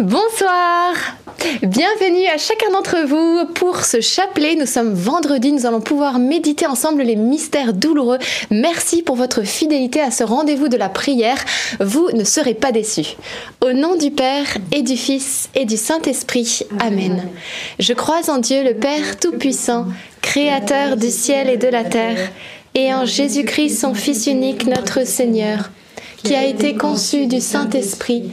Bonsoir Bienvenue à chacun d'entre vous pour ce chapelet. Nous sommes vendredi, nous allons pouvoir méditer ensemble les mystères douloureux. Merci pour votre fidélité à ce rendez-vous de la prière. Vous ne serez pas déçus. Au nom du Père et du Fils et du Saint-Esprit. Amen. Je crois en Dieu le Père Tout-Puissant, Créateur du ciel et de la terre, et en Jésus-Christ, son Fils unique, notre Seigneur, qui a été conçu du Saint-Esprit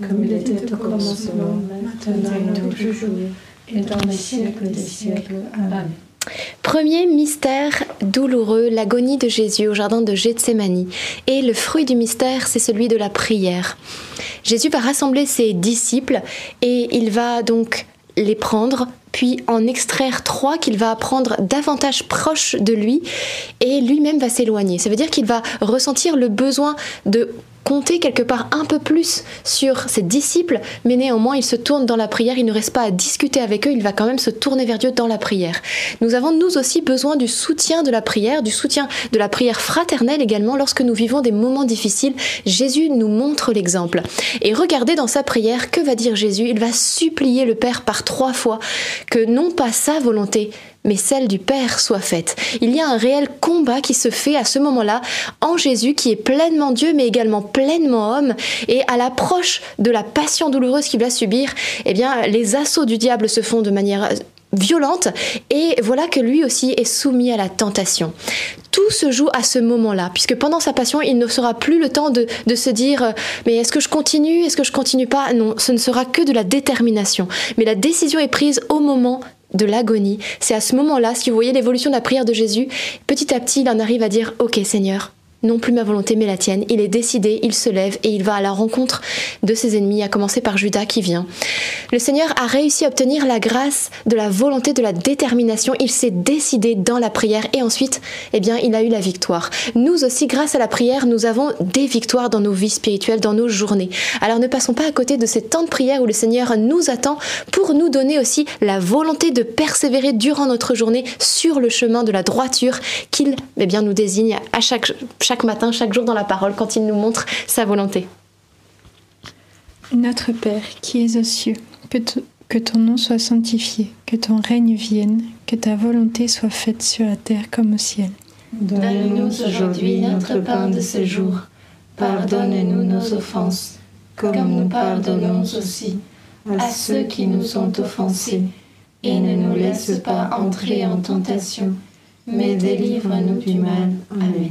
comme il était au commencement, maintenant et toujours, et dans les siècles des siècles. Amen. Premier mystère douloureux, l'agonie de Jésus au jardin de Gethsémanie. Et le fruit du mystère, c'est celui de la prière. Jésus va rassembler ses disciples et il va donc les prendre, puis en extraire trois qu'il va prendre davantage proches de lui et lui-même va s'éloigner. Ça veut dire qu'il va ressentir le besoin de compter quelque part un peu plus sur ses disciples, mais néanmoins il se tourne dans la prière, il ne reste pas à discuter avec eux, il va quand même se tourner vers Dieu dans la prière. Nous avons nous aussi besoin du soutien de la prière, du soutien de la prière fraternelle également lorsque nous vivons des moments difficiles. Jésus nous montre l'exemple. Et regardez dans sa prière, que va dire Jésus? Il va supplier le Père par trois fois que non pas sa volonté, mais celle du Père soit faite. Il y a un réel combat qui se fait à ce moment-là en Jésus qui est pleinement Dieu mais également pleinement homme et à l'approche de la passion douloureuse qu'il va subir, eh bien les assauts du diable se font de manière violente et voilà que lui aussi est soumis à la tentation. Tout se joue à ce moment-là, puisque pendant sa passion, il ne sera plus le temps de, de se dire euh, mais est-ce que je continue, est-ce que je continue pas? Non, ce ne sera que de la détermination. Mais la décision est prise au moment de l'agonie. C'est à ce moment-là, si vous voyez l'évolution de la prière de Jésus, petit à petit, il en arrive à dire Ok, Seigneur, non plus ma volonté mais la tienne. Il est décidé, il se lève et il va à la rencontre de ses ennemis, à commencer par Judas qui vient. Le Seigneur a réussi à obtenir la grâce de la volonté, de la détermination. Il s'est décidé dans la prière et ensuite, eh bien, il a eu la victoire. Nous aussi, grâce à la prière, nous avons des victoires dans nos vies spirituelles, dans nos journées. Alors ne passons pas à côté de ces temps de prière où le Seigneur nous attend pour nous donner aussi la volonté de persévérer durant notre journée sur le chemin de la droiture qu'il eh bien, nous désigne à chaque, chaque matin, chaque jour dans la parole, quand il nous montre sa volonté. Notre Père qui es aux cieux, que, que ton nom soit sanctifié, que ton règne vienne, que ta volonté soit faite sur la terre comme au ciel. Donne-nous aujourd'hui notre pain de ce jour. Pardonne-nous nos offenses, comme nous pardonnons aussi à ceux qui nous ont offensés. Et ne nous laisse pas entrer en tentation, mais délivre-nous du mal. Amen.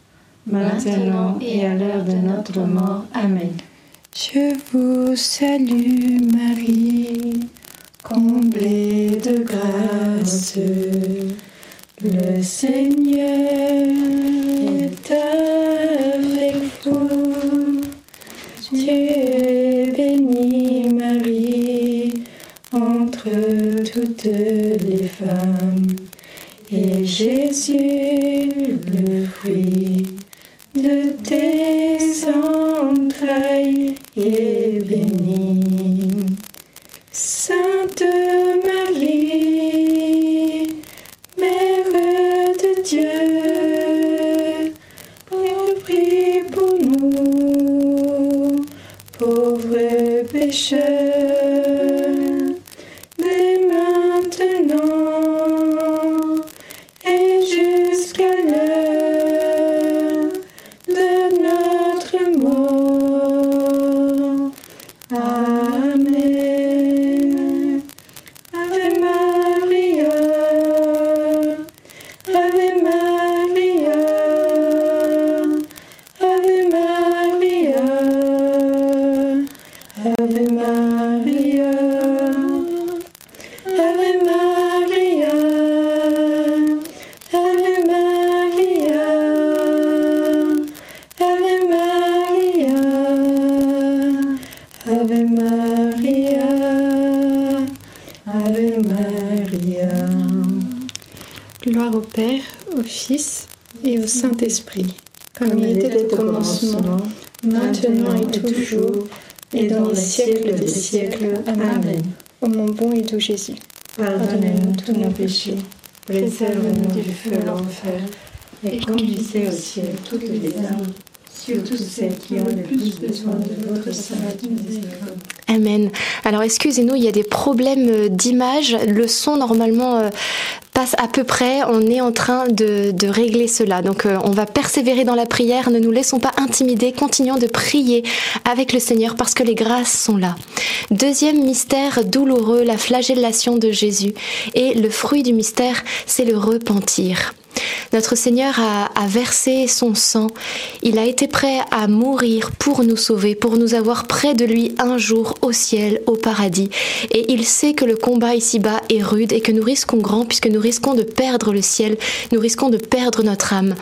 maintenant et à l'heure de notre mort. Amen. Je vous salue Marie, comblée de grâce. Le Seigneur est avec vous. Tu es bénie Marie entre toutes les femmes. Et Jésus, Saint-Esprit, comme il était au commencement, maintenant et toujours, et dans les siècles des siècles. Amen. Ô mon bon et doux Jésus, Pardonnez-nous tous nos péchés, préserve-nous du feu de l'enfer, et conduisez au ciel toutes les âmes, surtout celles qui ont le plus besoin de votre sainte miséricorde. Amen. Alors excusez-nous, il y a des problèmes euh, d'image. Le son normalement euh, passe à peu près. On est en train de, de régler cela. Donc euh, on va persévérer dans la prière. Ne nous laissons pas intimider. Continuons de prier avec le Seigneur parce que les grâces sont là. Deuxième mystère douloureux, la flagellation de Jésus. Et le fruit du mystère, c'est le repentir. Notre Seigneur a, versé son sang. Il a été prêt à mourir pour nous sauver, pour nous avoir près de lui un jour au ciel, au paradis. Et il sait que le combat ici-bas est rude et que nous risquons grand puisque nous risquons de perdre le ciel, nous risquons de perdre notre âme.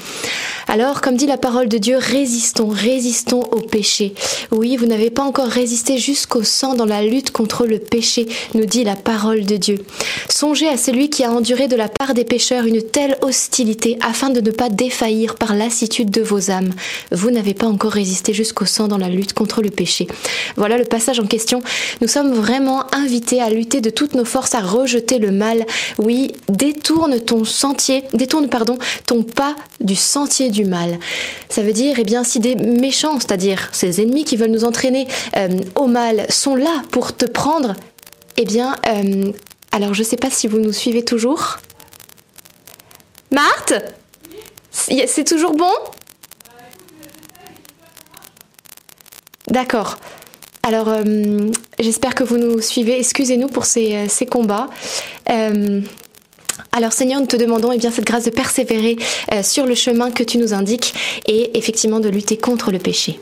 Alors, comme dit la parole de Dieu, résistons, résistons au péché. Oui, vous n'avez pas encore résisté jusqu'au sang dans la lutte contre le péché, nous dit la parole de Dieu. Songez à celui qui a enduré de la part des pécheurs une telle hostilité afin de ne pas défaillir par lassitude de vos âmes. Vous n'avez pas encore résisté jusqu'au sang dans la lutte contre le péché. Voilà le passage en question. Nous sommes vraiment invités à lutter de toutes nos forces, à rejeter le mal. Oui, détourne ton sentier, détourne, pardon, ton pas du sentier du mal. Ça veut dire, eh bien, si des méchants, c'est-à-dire ces ennemis qui veulent nous entraîner euh, au mal, sont là pour te prendre, eh bien, euh, alors je ne sais pas si vous nous suivez toujours. Marthe? C'est toujours bon? D'accord. Alors, euh, j'espère que vous nous suivez. Excusez-nous pour ces, ces combats. Alors Seigneur, nous te demandons eh bien, cette grâce de persévérer euh, sur le chemin que tu nous indiques et effectivement de lutter contre le péché.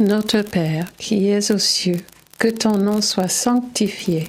Notre Père qui es aux cieux, que ton nom soit sanctifié,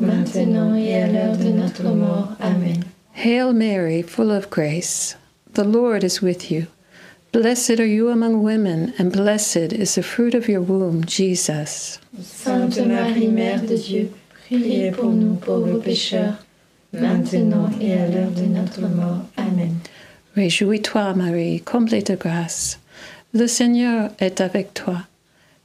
maintenant et à l'heure de notre mort. Amen. Hail Mary, full of grace, the Lord is with you. Blessed are you among women, and blessed is the fruit of your womb, Jesus. Sainte Marie, Mère de Dieu, priez pour nous pauvres pécheurs maintenant et à l'heure de notre mort. Amen. Réjouis-toi, Marie, comblée de grâce. Le Seigneur est avec toi.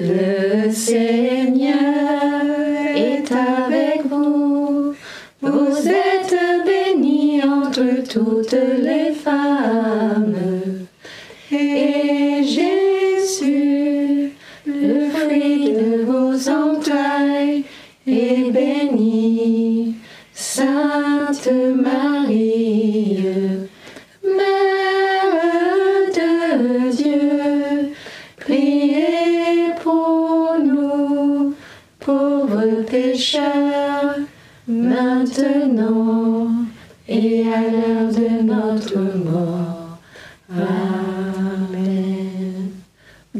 le Seigneur est avec vous. Vous êtes bénie entre toutes les femmes.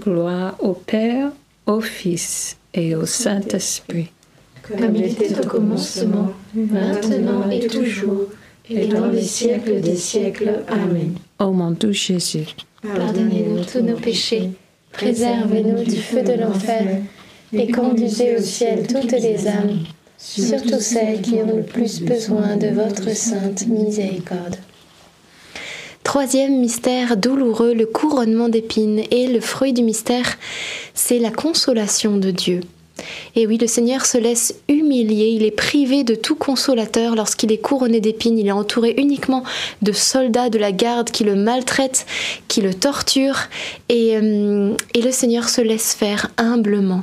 Gloire au Père, au Fils et au Saint-Esprit. Comme il était au commencement, maintenant et toujours, et dans les siècles des siècles. Amen. Ô mon doux Jésus, Pardonnez-nous tous nos péchés, préservez-nous du feu de l'enfer, et conduisez au ciel toutes les âmes, surtout celles qui ont le plus besoin de votre sainte miséricorde. Troisième mystère douloureux, le couronnement d'épines. Et le fruit du mystère, c'est la consolation de Dieu. Et oui, le Seigneur se laisse humilier, il est privé de tout consolateur lorsqu'il est couronné d'épines, il est entouré uniquement de soldats de la garde qui le maltraitent, qui le torturent, et, euh, et le Seigneur se laisse faire humblement.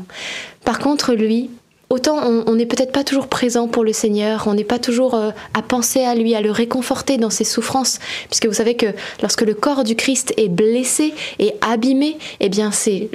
Par contre, lui, Autant on n'est peut-être pas toujours présent pour le Seigneur, on n'est pas toujours euh, à penser à lui, à le réconforter dans ses souffrances, puisque vous savez que lorsque le corps du Christ est blessé et abîmé, eh bien c'est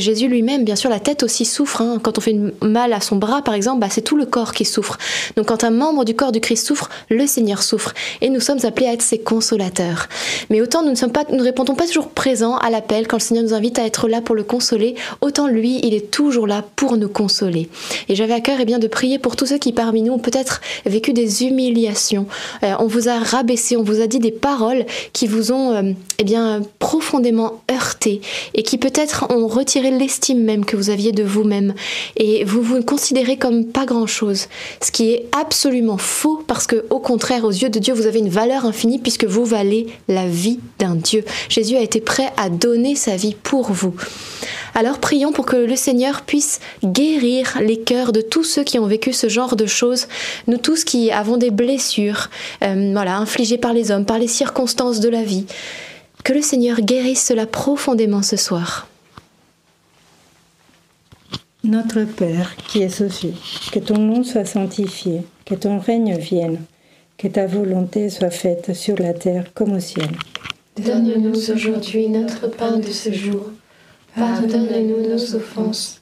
Jésus lui-même, bien sûr la tête aussi souffre. Hein. Quand on fait mal à son bras par exemple, bah, c'est tout le corps qui souffre. Donc quand un membre du corps du Christ souffre, le Seigneur souffre, et nous sommes appelés à être ses consolateurs. Mais autant nous ne sommes pas, nous ne répondons pas toujours présents à l'appel quand le Seigneur nous invite à être là pour le consoler, autant lui, il est toujours là pour nous consoler. Et j'avais à cœur eh bien, de prier pour tous ceux qui parmi nous ont peut-être vécu des humiliations. Euh, on vous a rabaissé, on vous a dit des paroles qui vous ont euh, eh bien, profondément heurté et qui peut-être ont retiré l'estime même que vous aviez de vous-même. Et vous vous considérez comme pas grand-chose. Ce qui est absolument faux parce que au contraire, aux yeux de Dieu, vous avez une valeur infinie puisque vous valez la vie d'un Dieu. Jésus a été prêt à donner sa vie pour vous. Alors prions pour que le Seigneur puisse guérir les cœurs de tous ceux qui ont vécu ce genre de choses, nous tous qui avons des blessures, euh, voilà, infligées par les hommes, par les circonstances de la vie. Que le Seigneur guérisse cela profondément ce soir. Notre Père qui es aux cieux, que ton nom soit sanctifié, que ton règne vienne, que ta volonté soit faite sur la terre comme au ciel. Donne-nous aujourd'hui notre pain de ce jour Pardonne-nous nos offenses,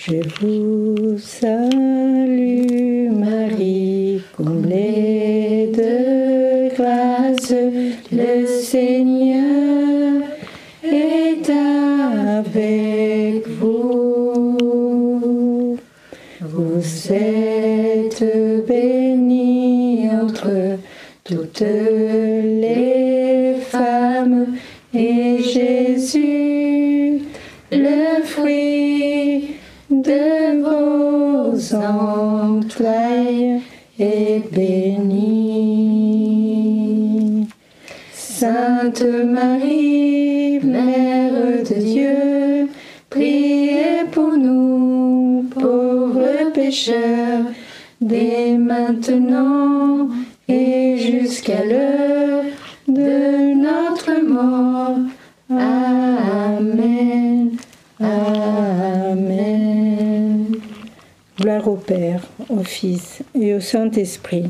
Je vous salue Marie, comblée de grâce, le Seigneur est avec vous. Vous êtes bénie entre toutes les femmes et Jésus, est béni. Sainte Marie, Mère de Dieu, priez pour nous, pauvres pécheurs, dès maintenant et jusqu'à l'heure de notre mort. Amen. Amen. Au Père, au Fils et au Saint-Esprit,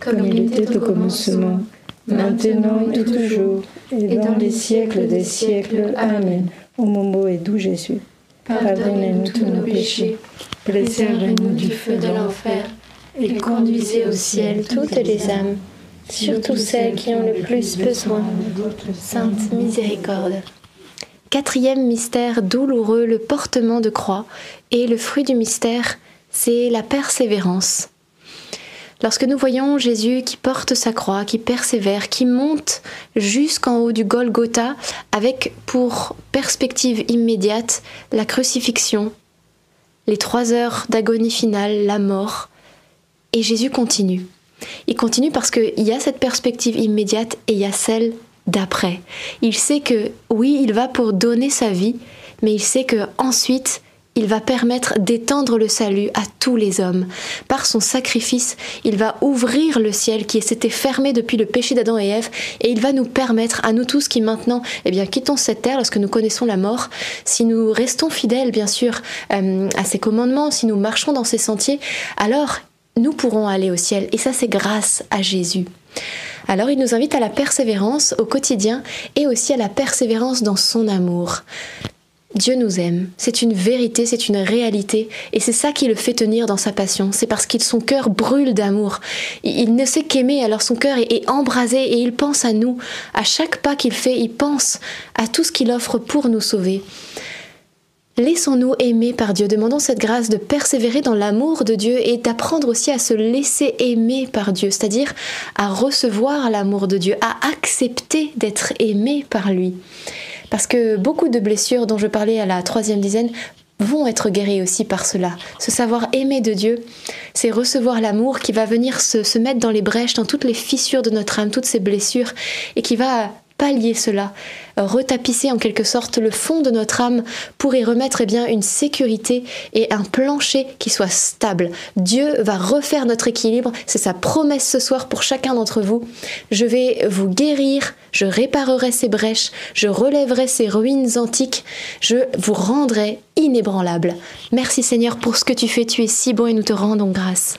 comme il était au commencement, maintenant et toujours, et dans les siècles des siècles. Amen. Au moment et doux Jésus, Pardonnez-nous tous nos péchés, préservez-nous du feu de l'enfer, et conduisez au ciel toutes les âmes, surtout celles qui ont le plus besoin de Sainte miséricorde. Quatrième mystère douloureux, le portement de croix. Et le fruit du mystère, c'est la persévérance. Lorsque nous voyons Jésus qui porte sa croix, qui persévère, qui monte jusqu'en haut du Golgotha avec pour perspective immédiate la crucifixion, les trois heures d'agonie finale, la mort, et Jésus continue. Il continue parce qu'il y a cette perspective immédiate et il y a celle d'après. Il sait que oui, il va pour donner sa vie, mais il sait que ensuite il va permettre d'étendre le salut à tous les hommes. Par son sacrifice, il va ouvrir le ciel qui s'était fermé depuis le péché d'Adam et Ève, et il va nous permettre, à nous tous qui maintenant, eh bien, quittons cette terre lorsque nous connaissons la mort, si nous restons fidèles, bien sûr, euh, à ses commandements, si nous marchons dans ses sentiers, alors nous pourrons aller au ciel. Et ça, c'est grâce à Jésus. Alors il nous invite à la persévérance au quotidien et aussi à la persévérance dans son amour. Dieu nous aime, c'est une vérité, c'est une réalité, et c'est ça qui le fait tenir dans sa passion. C'est parce que son cœur brûle d'amour. Il ne sait qu'aimer, alors son cœur est, embrasé et il pense à nous. À chaque pas qu'il fait, il pense à tout ce qu'il offre pour nous sauver. Laissons-nous aimer par Dieu, demandons cette grâce de persévérer dans l'amour de Dieu et d'apprendre aussi à se laisser aimer par Dieu, c'est-à-dire à recevoir l'amour de Dieu, à accepter d'être aimé par lui. Parce que beaucoup de blessures dont je parlais à la troisième dizaine vont être guéries aussi par cela. Ce savoir aimer de Dieu, c'est recevoir l'amour qui va venir se, se, mettre dans les brèches, dans toutes les fissures de notre âme, toutes ces blessures, et qui va pallier cela, retapisser en quelque sorte le fond de notre âme pour y remettre eh bien une sécurité et un plancher qui soit stable. Dieu va refaire notre équilibre, c'est sa promesse ce soir pour chacun d'entre vous. Je vais vous guérir, je réparerai ces brèches, je relèverai ces ruines antiques, je vous rendrai inébranlable. Merci Seigneur pour ce que tu fais, tu es si bon et nous te rendons grâce.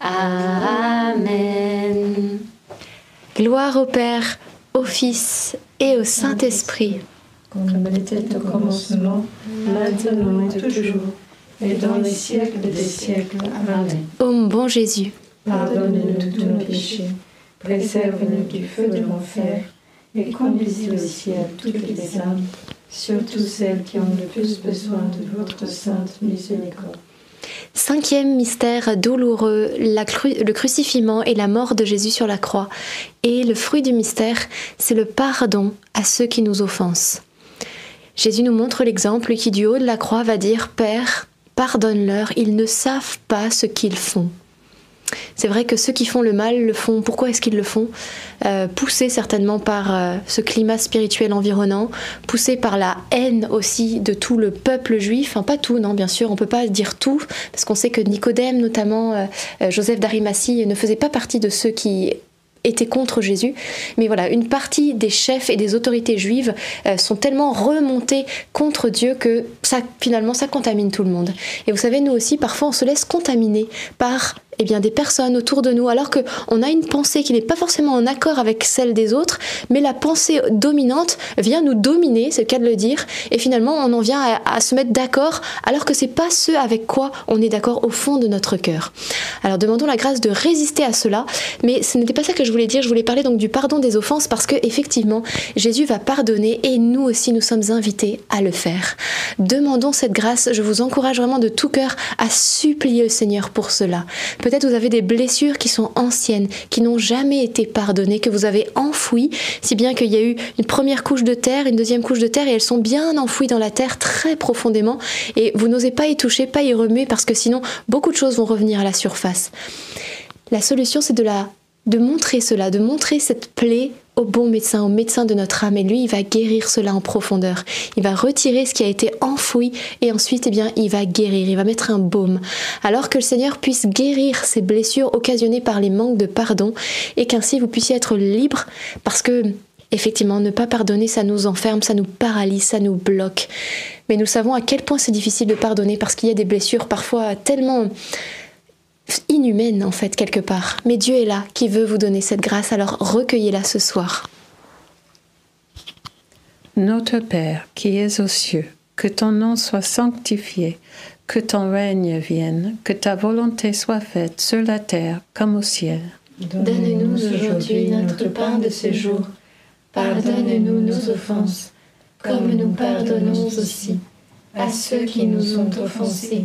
Amen. Gloire au Père, au Fils et au Saint-Esprit. Comme il était au commencement, maintenant et toujours, et dans les siècles des siècles. Amen. Ô mon bon Jésus, Pardonne-nous tous nos péchés, préserve-nous du feu de l'enfer, et conduisez au ciel toutes les âmes, surtout celles qui ont le plus besoin de votre sainte miséricorde. Cinquième mystère douloureux, le crucifixion et la mort de Jésus sur la croix. Et le fruit du mystère, c'est le pardon à ceux qui nous offensent. Jésus nous montre l'exemple qui du haut de la croix va dire Père, pardonne-leur, ils ne savent pas ce qu'ils font. C'est vrai que ceux qui font le mal le font. Pourquoi est-ce qu'ils le font? Euh, Poussés certainement par euh, ce climat spirituel environnant, poussés par la haine aussi de tout le peuple juif. Enfin, pas tout, non, bien sûr, on peut pas dire tout, parce qu'on sait que Nicodème, notamment euh, euh, Joseph d'Arimathie, ne faisait pas partie de ceux qui étaient contre Jésus. Mais voilà, une partie des chefs et des autorités juives sont tellement remontés contre Dieu que ça, finalement, ça contamine tout le monde. Et vous savez, nous aussi, parfois, on se laisse contaminer par eh bien, des personnes autour de nous, alors qu'on a une pensée qui n'est pas forcément en accord avec celle des autres, mais la pensée dominante vient nous dominer, c'est le cas de le dire, et finalement on en vient à, se mettre d'accord, alors que c'est pas ce avec quoi on est d'accord au fond de notre cœur. Alors demandons la grâce de résister à cela, mais ce n'était pas ça que je voulais dire, je voulais parler donc du pardon des offenses, parce que effectivement, Jésus va pardonner, et nous aussi nous sommes invités à le faire. Demandons cette grâce, je vous encourage vraiment de tout cœur à supplier le Seigneur pour cela. Peut-être vous avez des blessures qui sont anciennes, qui n'ont jamais été pardonnées, que vous avez enfouies, si bien qu'il y a eu une première couche de terre, une deuxième couche de terre, et elles sont bien enfouies dans la terre très profondément, et vous n'osez pas y toucher, pas y remuer, parce que sinon beaucoup de choses vont revenir à la surface. La solution, c'est de la de montrer cela, de montrer cette plaie au bon médecin, au médecin de notre âme. Et lui, il va guérir cela en profondeur. Il va retirer ce qui a été enfoui et ensuite, eh bien, il va guérir, il va mettre un baume. Alors que le Seigneur puisse guérir ces blessures occasionnées par les manques de pardon et qu'ainsi vous puissiez être libre parce que Effectivement, ne pas pardonner, ça nous enferme, ça nous paralyse, ça nous bloque. Mais nous savons à quel point c'est difficile de pardonner parce qu'il y a des blessures parfois tellement inhumaines en fait quelque part. Mais Dieu est là qui veut vous donner cette grâce, alors recueillez-la ce soir. Notre Père qui es aux cieux, que ton nom soit sanctifié, que ton règne vienne, que ta volonté soit faite sur la terre comme au ciel. Donne-nous aujourd'hui notre pain de ce jour. Pardonne-nous nos offenses, comme nous pardonnons aussi à ceux qui nous ont offensés.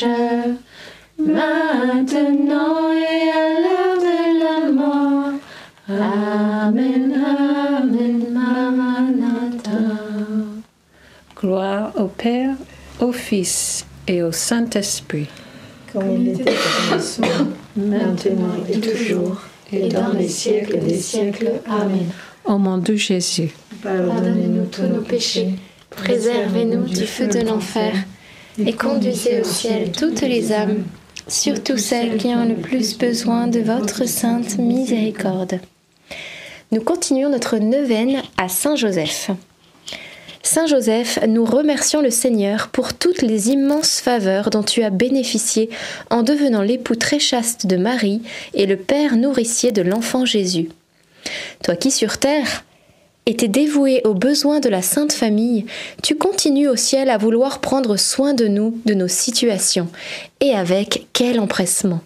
pécheurs, maintenant et à l'heure de la mort. Amen, Amen, Maranatha. Gloire au Père, au Fils et au Saint-Esprit. Comme il était au commencement, maintenant et toujours, et dans les siècles des siècles. Amen. Au nom de Jésus. Pardonnez-nous tous nos péchés, Préservez-nous du feu de l'enfer et conduisez au ciel toutes les âmes, surtout celles qui ont le plus besoin de votre sainte miséricorde. Nous continuons notre neuvaine à Saint Joseph. Saint Joseph, nous remercions le Seigneur pour toutes les immenses faveurs dont tu as bénéficié en devenant l'époux très chaste de Marie et le père nourricier de l'enfant Jésus. Toi qui sur terre et dévoué aux besoins de la Sainte Famille, tu continues au ciel à vouloir prendre soin de nous, de nos situations. Et avec quel empressement.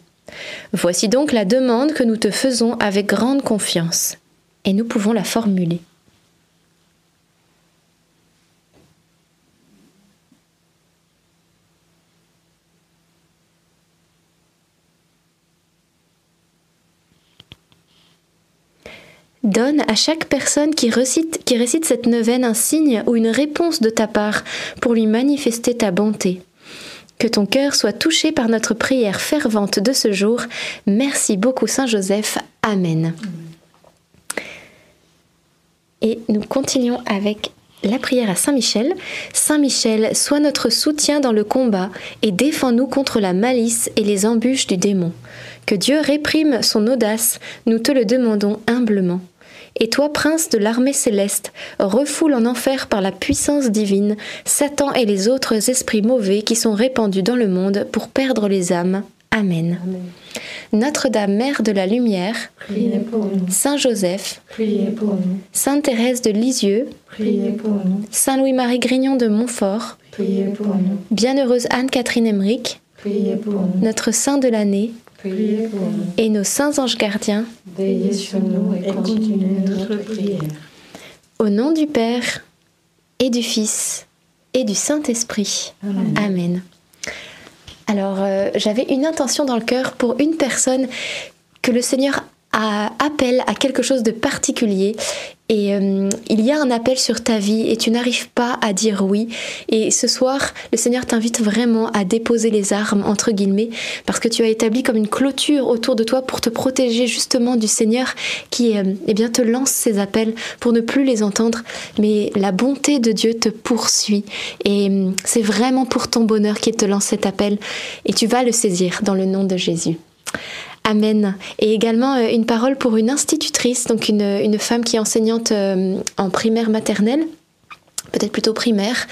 Voici donc la demande que nous te faisons avec grande confiance. Et nous pouvons la formuler. Donne à chaque personne qui récite, cette neuvaine un signe ou une réponse de ta part pour lui manifester ta bonté. Que ton cœur soit touché par notre prière fervente de ce jour. Merci beaucoup Saint Joseph. Amen. Et nous continuons avec la prière à Saint Michel. Saint Michel, sois notre soutien dans le combat et défends-nous contre la malice et les embûches du démon. Que Dieu réprime son audace, nous te le demandons humblement. Et toi, prince de l'armée céleste, refoule en enfer par la puissance divine Satan et les autres esprits mauvais qui sont répandus dans le monde pour perdre les âmes. Amen. Notre-Dame, Mère de la Lumière, priez pour nous. Saint Joseph, priez pour nous. Sainte Thérèse de Lisieux, priez pour nous. Saint Louis-Marie Grignon de Montfort, priez pour nous. Bienheureuse Anne-Catherine Emmerich, priez pour nous. Notre Saint de l'année, priez pour nous. Et nos saints anges gardiens, veillez sur nous et continuez notre prière. Au nom du Père et du Fils et du Saint-Esprit. Amen. Amen. Alors, euh, j'avais une intention dans le cœur pour une personne que le Seigneur a, appelle à quelque chose de particulier. Et euh, il y a un appel sur ta vie et tu n'arrives pas à dire oui. Et ce soir, le Seigneur t'invite vraiment à déposer les armes, entre guillemets, parce que tu as établi comme une clôture autour de toi pour te protéger justement du Seigneur qui euh, eh bien, te lance ses appels pour ne plus les entendre. Mais la bonté de Dieu te poursuit. Et euh, c'est vraiment pour ton bonheur qu'il te lance cet appel. Et tu vas le saisir dans le nom de Jésus. Amen. Et également euh, une parole pour une institutrice, donc une, femme qui est enseignante euh, en primaire maternelle peut-être plutôt primaire,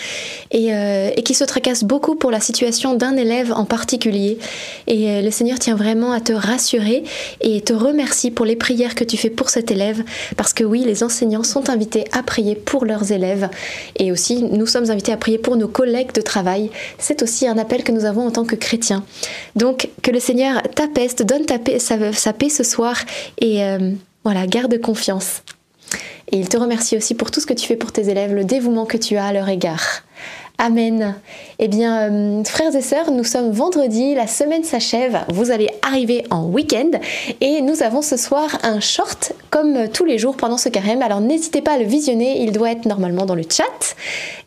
et, euh, qui se tracasse beaucoup pour la situation d'un élève en particulier. Et euh, le Seigneur tient vraiment à te rassurer et te remercie pour les prières que tu fais pour cet élève, parce que oui, les enseignants sont invités à prier pour leurs élèves, et aussi nous sommes invités à prier pour nos collègues de travail. C'est aussi un appel que nous avons en tant que chrétiens. Donc que le Seigneur t'apaise, te donne ta paix, sa, sa, paix ce soir, et euh, voilà, garde confiance. Et il te remercie aussi pour tout ce que tu fais pour tes élèves, le dévouement que tu as à leur égard. Amen. Eh bien, euh, frères et sœurs, nous sommes vendredi, la semaine s'achève, vous allez arriver en week-end et nous avons ce soir un short comme tous les jours pendant ce carême. Alors n'hésitez pas à le visionner, il doit être normalement dans le chat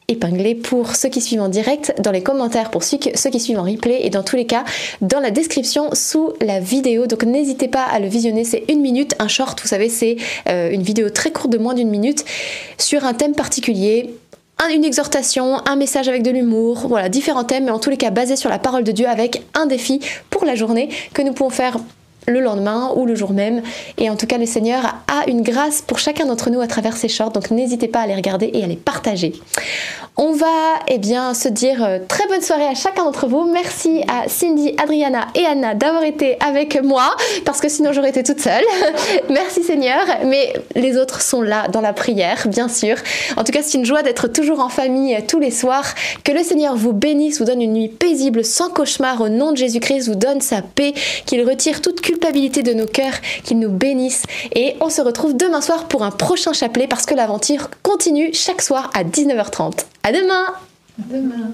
épinglé pour ceux qui suivent en direct, dans les commentaires pour ceux qui suivent en replay et dans tous les cas dans la description sous la vidéo. Donc n'hésitez pas à le visionner, c'est une minute, un short, vous savez, c'est euh, une vidéo très courte de moins d'une minute sur un thème particulier une exhortation, un message avec de l'humour, voilà, différents thèmes, mais en tous les cas basés sur la parole de Dieu avec un défi pour la journée que nous pouvons faire le lendemain ou le jour même. Et en tout cas, le Seigneur a une grâce pour chacun d'entre nous à travers ces shorts, donc n'hésitez pas à les regarder et à les partager. On va eh bien, se dire euh, très bonne soirée à chacun d'entre vous. Merci à Cindy, Adriana et Anna d'avoir été avec moi, parce que sinon j'aurais été toute seule. Merci Seigneur, mais les autres sont là dans la prière, bien sûr. En tout cas, c'est une joie d'être toujours en famille tous les soirs. Que le Seigneur vous bénisse, vous donne une nuit paisible, sans cauchemar, au nom de Jésus-Christ, vous donne sa paix, qu'il retire toute culpabilité de nos cœurs, qu'il nous bénisse. Et on se retrouve demain soir pour un prochain chapelet, parce que l'aventure continue chaque soir à 19h30. À À demain